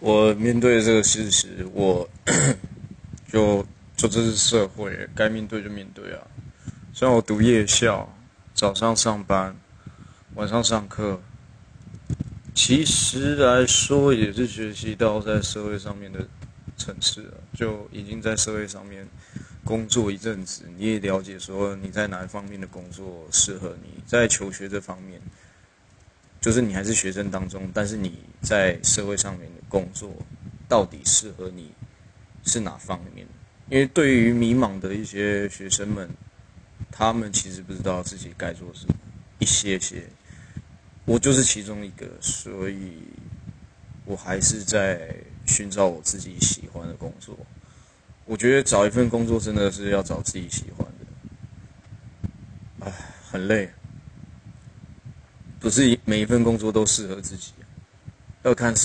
我面对这个事实，我 就就这是社会，该面对就面对啊。虽然我读夜校，早上上班，晚上上课，其实来说也是学习到在社会上面的层次啊，就已经在社会上面工作一阵子，你也了解说你在哪一方面的工作适合你，在求学这方面。就是你还是学生当中，但是你在社会上面工作，到底适合你是哪方面？因为对于迷茫的一些学生们，他们其实不知道自己该做什么。一些些，我就是其中一个，所以我还是在寻找我自己喜欢的工作。我觉得找一份工作真的是要找自己喜欢的，唉，很累。不是每一份工作都适合自己，要看是。